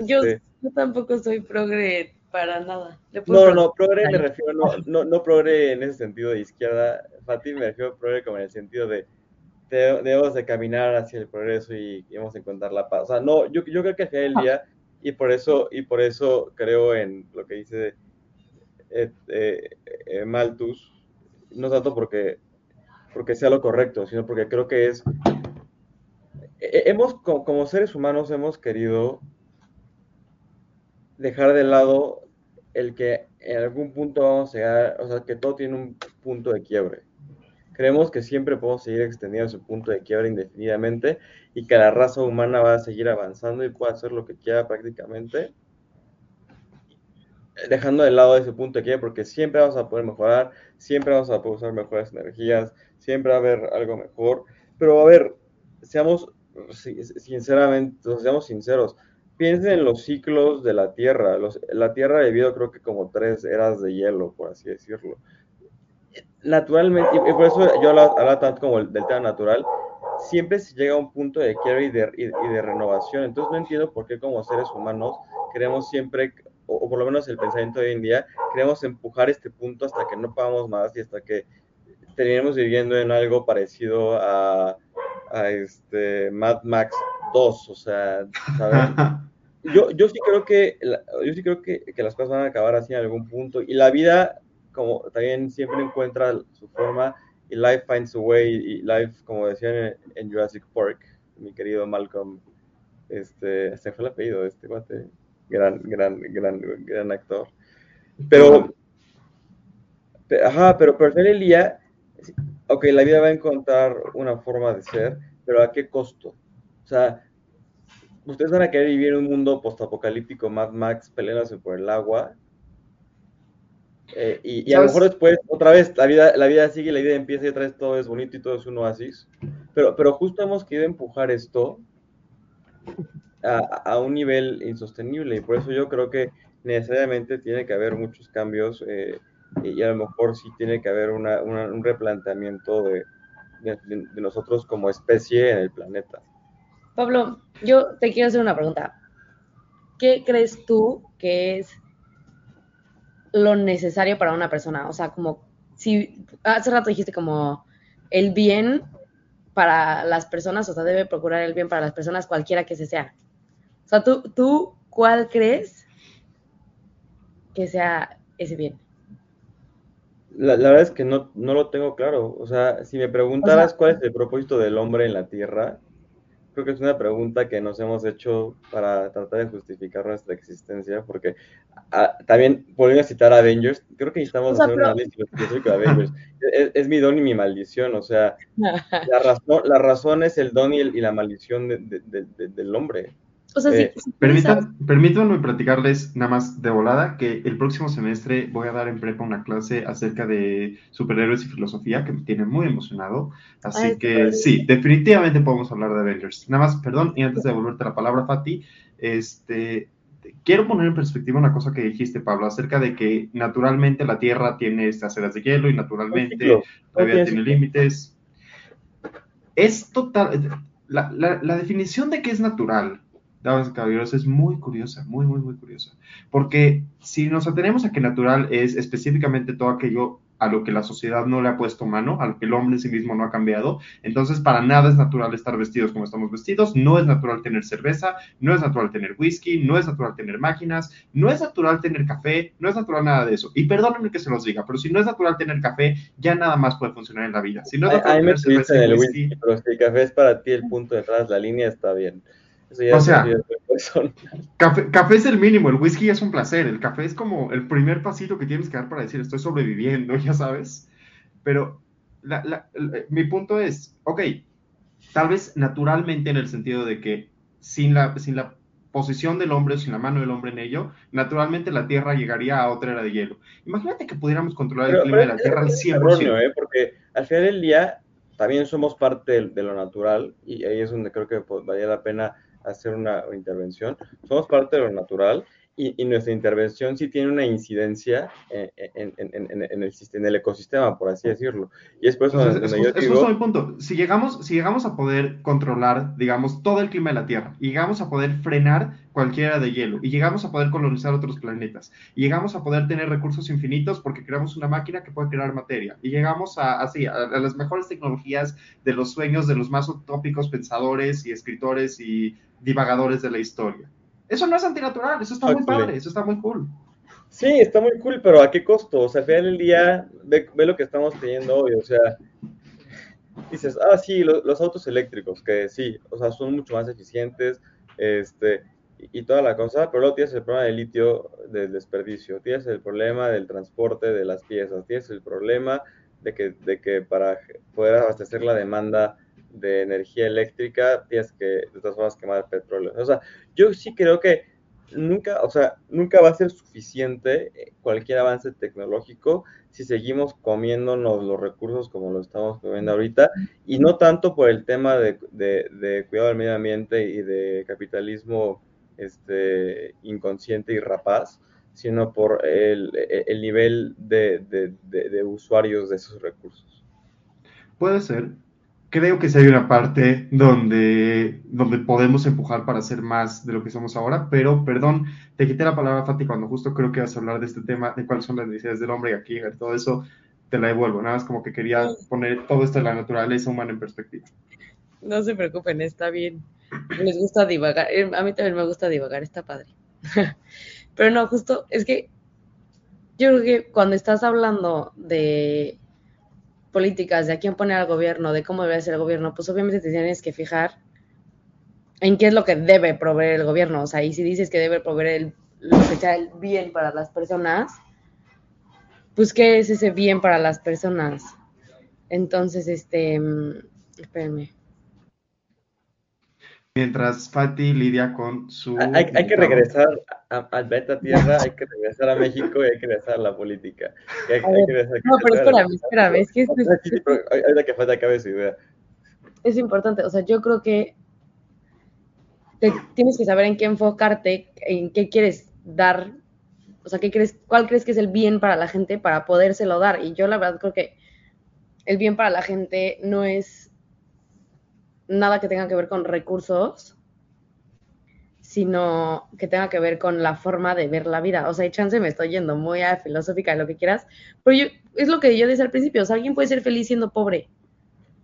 Yo, Este, yo tampoco soy progre para nada. Le no, puedo no, progre me refiero, no, no, no progre en ese sentido de izquierda, Fati, me refiero a progre como en el sentido de de- debemos de caminar hacia el progreso y, y vamos a encontrar la paz. O sea, no, yo, yo creo que al final del día, y por eso, y por eso creo en lo que dice eh, eh, eh, Malthus, no tanto porque, porque sea lo correcto, sino porque creo que es, eh, hemos, co- como seres humanos, hemos querido dejar de lado el que en algún punto vamos a llegar, o sea, que todo tiene un punto de quiebre. Creemos que siempre podemos seguir extendiendo su punto de quiebre indefinidamente y que la raza humana va a seguir avanzando y puede hacer lo que quiera prácticamente. Dejando de lado ese punto aquí, porque siempre vamos a poder mejorar, siempre vamos a poder usar mejores energías, siempre va a haber algo mejor. Pero a ver, seamos sinceramente, seamos sinceros, piensen en los ciclos de la Tierra. la Tierra ha vivido creo que como tres eras de hielo, por así decirlo. Naturalmente, y por eso yo hablo tanto como del tema natural, siempre se llega a un punto de quiebra y de, y de renovación. Entonces no entiendo por qué como seres humanos queremos siempre o, por lo menos el pensamiento de hoy en día, queremos empujar este punto hasta que no podamos más y hasta que terminemos viviendo en algo parecido a, a este Mad Max 2, o sea, ¿sabes? Yo, yo sí creo que yo sí creo que, que, las cosas van a acabar así en algún punto y la vida como también siempre encuentra su forma y life finds a way y life como decían en, Jurassic Park mi querido Malcolm este se fue el apellido de este guate gran, gran, gran, gran actor. Pero, ajá, pero, pero el día, ok, la vida va a encontrar una forma de ser, pero ¿a qué costo? O sea, ustedes van a querer vivir en un mundo postapocalíptico, Mad Max peleándose por el agua. Eh, y, a lo mejor después, otra vez, la vida, la vida sigue, la vida empieza y otra vez todo es bonito y todo es un oasis. Pero, pero justo hemos querido empujar esto a, un nivel insostenible y por eso yo creo que necesariamente tiene que haber muchos cambios eh, y a lo mejor sí tiene que haber un replanteamiento de, de, nosotros como especie en el planeta. Pablo, yo te quiero hacer una pregunta. ¿Qué crees tú que es lo necesario para una persona? O sea, como si hace rato dijiste como el bien para las personas, o sea, debe procurar el bien para las personas cualquiera que se sea. O sea, ¿tú, tú cuál crees que sea ese bien? La, verdad es que no, no, lo tengo claro. O sea, si me preguntaras cuál es el propósito del hombre en la Tierra, creo que es una pregunta que nos hemos hecho para tratar de justificar nuestra existencia, porque ah, también, volviendo a citar Avengers, creo que necesitamos hacer una lista de Avengers. Es, mi don y mi maldición, o sea, la razón, la razón es el don y, la maldición del hombre. O sea, eh, permítanme platicarles nada más de volada que el próximo semestre voy a dar en prepa una clase acerca de superhéroes y filosofía que me tiene muy emocionado. Así que sí, definitivamente podemos hablar de Avengers. Nada más, perdón, y antes de devolverte la palabra, Fati, este, quiero poner en perspectiva una cosa que dijiste, Pablo, acerca de que naturalmente la Tierra tiene estas eras de hielo y naturalmente todavía tiene límites. Es total. La, la, la definición de qué es natural damas y caballeros, es muy curiosa, muy, muy, muy curiosa. Porque si nos atenemos a que natural es específicamente todo aquello a lo que la sociedad no le ha puesto mano, a lo que el hombre en sí mismo no ha cambiado. Entonces, para nada es natural estar vestidos como estamos vestidos, no es natural tener cerveza, no es natural tener whisky, no es natural tener máquinas, no es natural tener café, no es natural nada de eso. Y perdónenme que se los diga, pero si no es natural tener café, ya nada más puede funcionar en la vida. Si no es natural tener cerveza, whisky, pero si el café es para ti el punto detrás, la línea está bien o sea, café, es el mínimo, el whisky es un placer, el café es como el primer pasito que tienes que dar para decir estoy sobreviviendo, ya sabes. Pero mi punto es, ok, tal vez naturalmente en el sentido de que sin la, sin la posición del hombre, sin la mano del hombre en ello, naturalmente la Tierra llegaría a otra era de hielo. Imagínate que pudiéramos controlar el clima de la Tierra al 100%. ¿eh? Porque al final del día también somos parte de, lo natural y ahí es donde creo que pues, valía la pena hacer una intervención. Somos parte de lo natural y, nuestra intervención sí tiene una incidencia en, en, en, en, el, en el ecosistema, por así decirlo. Y es por eso Entonces, es, yo digo... mi punto. Si llegamos, si llegamos a poder controlar, digamos, todo el clima de la Tierra, y llegamos a poder frenar cualquiera de hielo, y llegamos a poder colonizar otros planetas, y llegamos a poder tener recursos infinitos porque creamos una máquina que puede crear materia, y llegamos a, así, a, a las mejores tecnologías de los sueños de los más utópicos pensadores y escritores y divagadores de la historia eso no es antinatural, eso está muy padre, eso está muy cool. Sí, está muy cool, pero ¿a qué costo? O sea, al final del día, ve, lo que estamos teniendo hoy, o sea, dices, ah, sí, los autos eléctricos, que sí, o sea, son mucho más eficientes, este, y, toda la cosa, pero luego tienes el problema del litio, del desperdicio, tienes el problema del transporte de las piezas, tienes el problema de que, de que para poder abastecer la demanda de energía eléctrica tienes que de todas formas quemar petróleo. O sea, yo sí creo que nunca, o sea, nunca va a ser suficiente eh, cualquier avance tecnológico si seguimos comiéndonos los recursos como lo estamos comiendo ahorita, y no tanto por el tema de, cuidado del medio ambiente y de capitalismo este, inconsciente y rapaz, sino por el, nivel de usuarios de esos recursos. Puede ser, creo que sí hay una parte donde, donde podemos empujar para hacer más de lo que somos ahora, pero perdón, te quité la palabra, Fati, cuando justo creo que vas a hablar de este tema, de cuáles son las necesidades del hombre y aquí, todo eso, te la devuelvo. Nada más como que quería poner todo esto de la naturaleza humana en perspectiva. No se preocupen, está bien. Les gusta divagar. Eh, a mí también me gusta divagar, está padre. Pero no, justo es que yo creo que cuando estás hablando de políticas de a quién poner al gobierno, de cómo debe ser el gobierno, pues obviamente te tienes que fijar en qué es lo que debe proveer el gobierno. O sea, y si dices que debe proveer el, lo que sea el bien para las personas, pues qué es ese bien para las personas. Entonces, este, mm, espérenme mientras Fati lidia con su... Hay, hay que regresar al beta tierra, hay que regresar a México y hay que regresar a la política. no, pero espérame, espérame, es que... Ahorita que Fati acabe su idea. Es importante, o sea, yo creo que tienes que saber en qué enfocarte, en qué quieres dar, o sea, qué crees, cuál crees que es el bien para la gente para podérselo dar. Y yo la verdad creo que el bien para la gente no es nada que tenga que ver con recursos, sino que tenga que ver con la forma de ver la vida. O sea, y chance me estoy yendo muy a filosófica lo que quieras, pero yo, es lo que yo decía al principio, o sea, alguien puede ser feliz siendo pobre.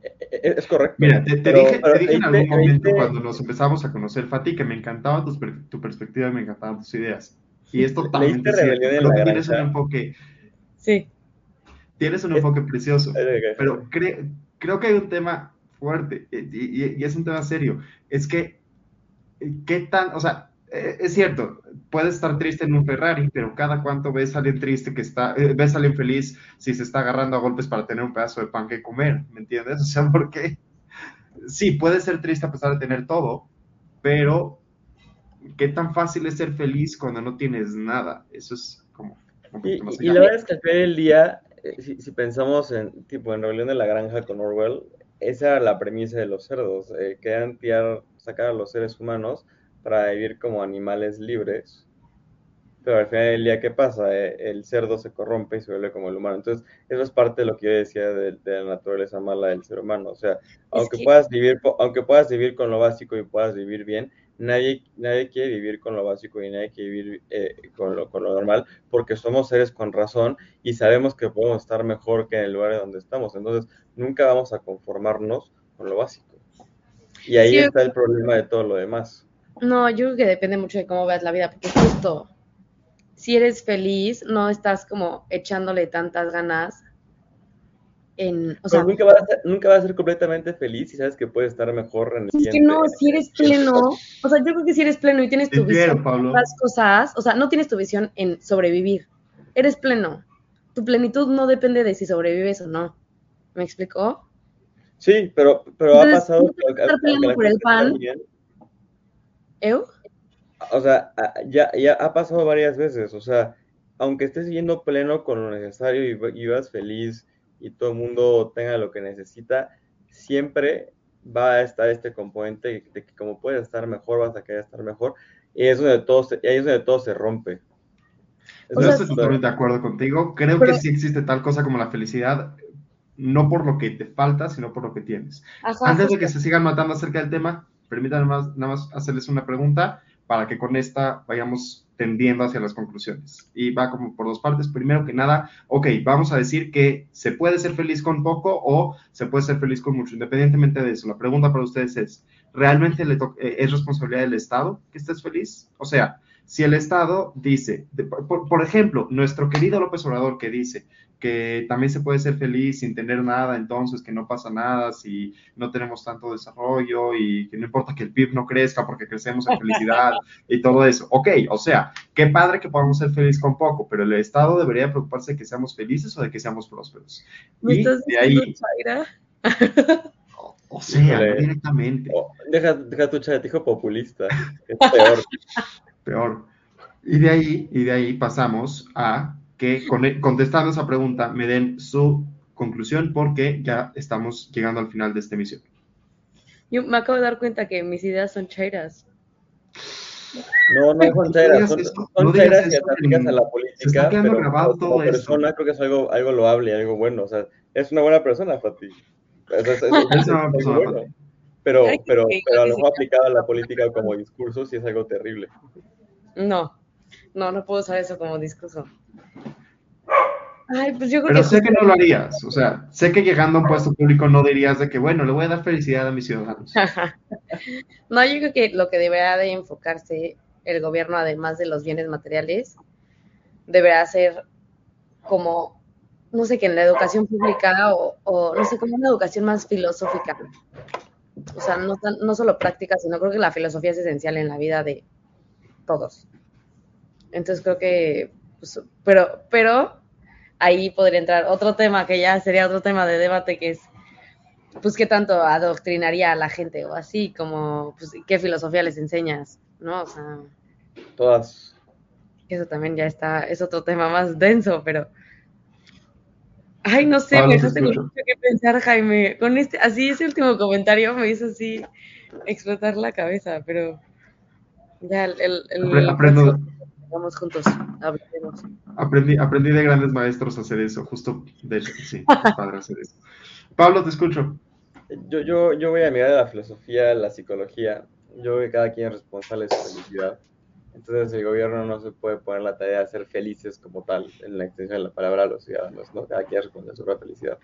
E, e, es correcto. Mira, te, dije, en algún momento cuando nos empezamos a conocer, Fati, que me encantaba tu, perspectiva y me encantaban tus ideas. Y esto también tienes un enfoque. Sí. Tienes un enfoque precioso. Pero creo que hay un tema fuerte eh, y, es un tema serio. Es que, ¿qué tan, o sea, eh, es cierto, puedes estar triste en un Ferrari, pero cada cuánto ves a alguien triste que está, eh, ves a alguien feliz si se está agarrando a golpes para tener un pedazo de pan que comer, ¿me entiendes? O sea, porque sí, puedes ser triste a pesar de tener todo, pero ¿qué tan fácil es ser feliz cuando no tienes nada? Eso es como... y, y la verdad es que al final del día, si, si, pensamos en tipo en Rebelión de la Granja con Orwell, esa era la premisa de los cerdos, eh, querían tirar, sacar a los seres humanos para vivir como animales libres. Pero al final del día, ¿qué pasa? Eh, el cerdo se corrompe y se vuelve como el humano. Entonces, eso es parte de lo que yo decía de, la naturaleza mala del ser humano. O sea, aunque, puedas vivir, aunque puedas vivir con lo básico y puedas vivir bien, nadie, nadie quiere vivir con lo básico y nadie quiere vivir eh, con, lo, con lo normal porque somos seres con razón y sabemos que podemos estar mejor que en el lugar donde estamos. Entonces, nunca vamos a conformarnos con lo básico. Y ahí está el problema de todo lo demás. No, yo creo que depende mucho de cómo veas la vida, porque justo si eres feliz, no estás como echándole tantas ganas en, o sea, nunca vas, a ser, nunca vas a ser completamente feliz y sabes que puedes estar mejor en el Es que no, si eres pleno, o sea, yo creo que si eres pleno y tienes tu visión en las cosas, o sea, no tienes tu visión en sobrevivir, eres pleno. Tu plenitud no depende de si sobrevives o no. ¿Me explicó? Sí, pero, pero ha pasado. estar pleno por el pan. ¿Eu? O sea, ya, ya ha pasado varias veces. O sea, aunque estés yendo pleno con lo necesario y, y vas feliz y todo el mundo tenga lo que necesita, siempre va a estar este componente de que como puedes estar mejor, vas a querer estar mejor, y eso de todo se, es donde todo se rompe. Yo estoy totalmente de acuerdo contigo. Creo que sí existe tal cosa como la felicidad, no por lo que te falta, sino por lo que tienes. Antes de que se sigan matando acerca del tema, permítanme nada más hacerles una pregunta para que con esta vayamos tendiendo hacia las conclusiones. Y va como por dos partes. Primero que nada, ok, vamos a decir que se puede ser feliz con poco o se puede ser feliz con mucho, independientemente de eso. La pregunta para ustedes es, ¿realmente eh, es responsabilidad del Estado que estés feliz? O sea, si el Estado dice, por, ejemplo, nuestro querido López Obrador que dice que también se puede ser feliz sin tener nada, entonces que no pasa nada si no tenemos tanto desarrollo y que no importa que el PIB no crezca porque crecemos en felicidad y todo eso. Ok, o sea, qué padre que podamos ser felices con poco, pero el Estado debería preocuparse de que seamos felices o de que seamos prósperos. y de ahí... O, sea, directamente. deja, deja tu chat, hijo populista. Es peor. peor. Y de ahí, y de ahí pasamos a que contestando esa pregunta me den su conclusión porque ya estamos llegando al final de esta emisión. Yo me acabo de dar cuenta que mis ideas son chairas. No, no son chairas, son, son chairas y atacas a la política, pero grabado todo como persona creo que es algo, algo loable y algo bueno. O sea, es una buena persona, Fati. Es, es, es, una persona, bueno. Pero, pero, pero a lo mejor aplicado a la política como discurso sí es algo terrible. No, no, no puedo usar eso como discurso. Ay, pues yo creo Pero sé que no lo harías, o sea, sé que llegando a un puesto público no dirías de que, bueno, le voy a dar felicidad a mis ciudadanos. no, yo creo que lo que deberá de enfocarse el gobierno, además de los bienes materiales, deberá ser como, no sé, que en la educación pública o, o no sé, como una educación más filosófica. O sea, no, no solo práctica, sino creo que la filosofía es esencial en la vida de todos. Entonces creo que, pues, pero, pero ahí podría entrar otro tema que ya sería otro tema de debate que es, pues, qué tanto adoctrinaría a la gente o así, como, pues, qué filosofía les enseñas, ¿no? O sea. Todas. Eso también ya está, es otro tema más denso, pero. Ay, no sé, me dejaste mucho que pensar, Jaime. Con este, así ese último comentario me hizo así explotar la cabeza, pero ya el, el, aprendo, vamos juntos, Aprendí, aprendí de grandes maestros a hacer eso, justo de hecho, sí, es padre hacer eso. Pablo, te escucho. Yo, yo, yo voy a mirar de la filosofía, la psicología. Yo creo que cada quien es responsable de su felicidad. Entonces el gobierno no se puede poner la tarea de ser felices como tal, en la extensión de la palabra a los ciudadanos, ¿no? Cada quien es responsable de su propia felicidad.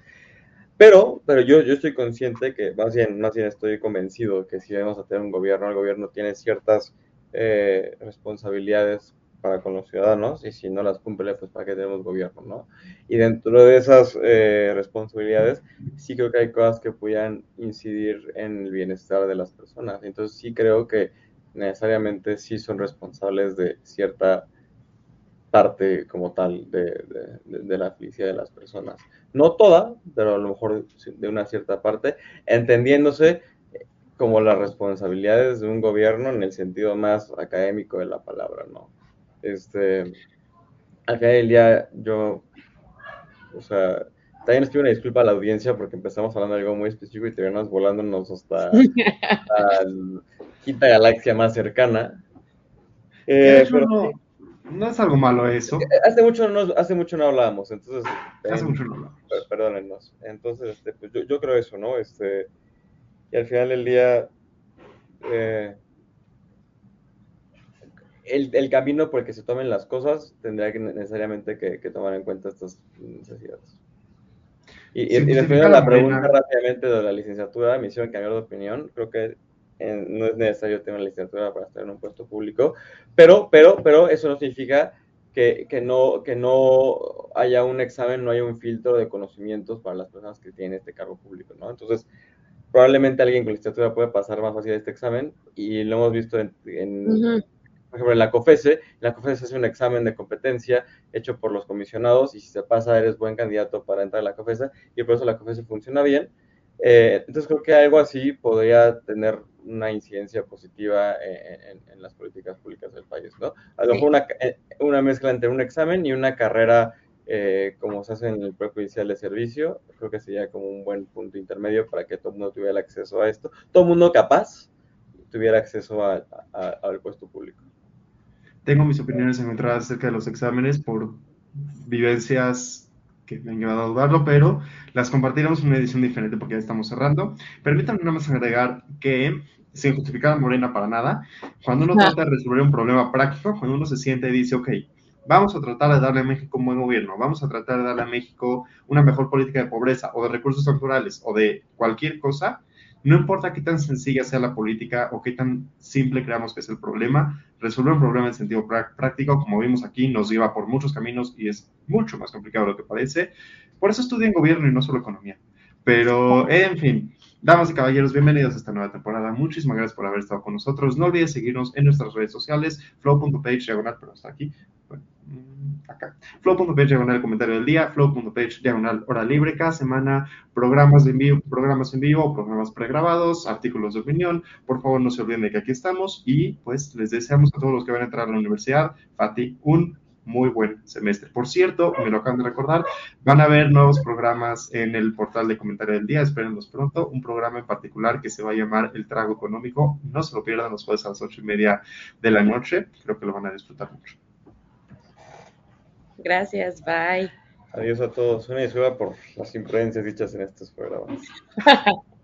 Pero, pero yo, yo estoy consciente que, más bien, más bien estoy convencido que si vamos a tener un gobierno, el gobierno tiene ciertas eh, responsabilidades para con los ciudadanos y si no las cumple, pues para qué tenemos gobierno, ¿no? Y dentro de esas eh, responsabilidades, sí creo que hay cosas que puedan incidir en el bienestar de las personas. Entonces sí creo que necesariamente sí son responsables de cierta parte como tal de, de, la felicidad de las personas. No toda, pero a lo mejor de una cierta parte, entendiéndose como las responsabilidades de un gobierno en el sentido más académico de la palabra, ¿no? Este, al final del día, yo, o sea, también les pido una disculpa a la audiencia porque empezamos hablando de algo muy específico y terminamos volándonos hasta la quinta galaxia más cercana. Eh, pero, no, no, es algo malo eso. Hace mucho no, hace mucho no hablábamos, entonces. Hace mucho no hablamos. Perdónennos. Entonces, este, pues yo, yo, creo eso, ¿no? Este, y al final del día, eh, el, camino por el que se tomen las cosas tendría que necesariamente que, tomar en cuenta estas necesidades. Y, y, la pregunta rápidamente de la licenciatura, me hicieron cambiar de opinión. Creo que eh, no es necesario tener una licenciatura para estar en un puesto público, pero, pero, pero eso no significa que, que, no, que no haya un examen, no haya un filtro de conocimientos para las personas que tienen este cargo público, ¿no? Entonces, probablemente alguien con licenciatura puede pasar más fácil este examen y lo hemos visto en, por ejemplo, en la COFESE, la COFESE hace un examen de competencia hecho por los comisionados y si se pasa eres buen candidato para entrar a la COFESE y por eso la COFESE funciona bien. Eh, entonces creo que algo así podría tener una incidencia positiva en, las políticas públicas del país, ¿no? A lo mejor una, eh, una, mezcla entre un examen y una carrera eh, como se hace en el propio inicial de servicio, creo que sería como un buen punto intermedio para que todo el mundo tuviera acceso a esto, todo el mundo capaz tuviera acceso al puesto público. Tengo mis opiniones encontradas acerca de los exámenes por vivencias que me han llevado a dudarlo, pero las compartiremos en una edición diferente porque ya estamos cerrando. Permítanme nada más agregar que, sin justificar a Morena para nada, cuando uno trata de resolver un problema práctico, cuando uno se siente y dice, ok, vamos a tratar de darle a México un buen gobierno, vamos a tratar de darle a México una mejor política de pobreza o de recursos naturales o de cualquier cosa, no importa qué tan sencilla sea la política o qué tan simple creamos que es el problema, resolver un problema en sentido práctico, como vimos aquí, nos lleva por muchos caminos y es mucho más complicado de lo que parece. Por eso en gobierno y no solo economía. Pero, en fin, damas y caballeros, bienvenidos a esta nueva temporada. Muchísimas gracias por haber estado con nosotros. No olvides seguirnos en nuestras redes sociales, flow.page diagonal, pero hasta aquí. acá. Flow.page diagonal comentario del día, flow.page diagonal hora libre, cada semana programas de envío, programas en vivo, programas pregrabados, artículos de opinión. Por favor, no se olviden de que aquí estamos y pues les deseamos a todos los que van a entrar a la universidad, Fati, un muy buen semestre. Por cierto, me lo acaban de recordar, van a haber nuevos programas en el portal de comentario del día, espérenlos pronto, un programa en particular que se va a llamar El Trago Económico, no se lo pierdan los jueves a las ocho y media de la noche, creo que lo van a disfrutar mucho. Gracias, bye. Adiós a todos. Una disculpa por las imprudencias dichas en estos programas.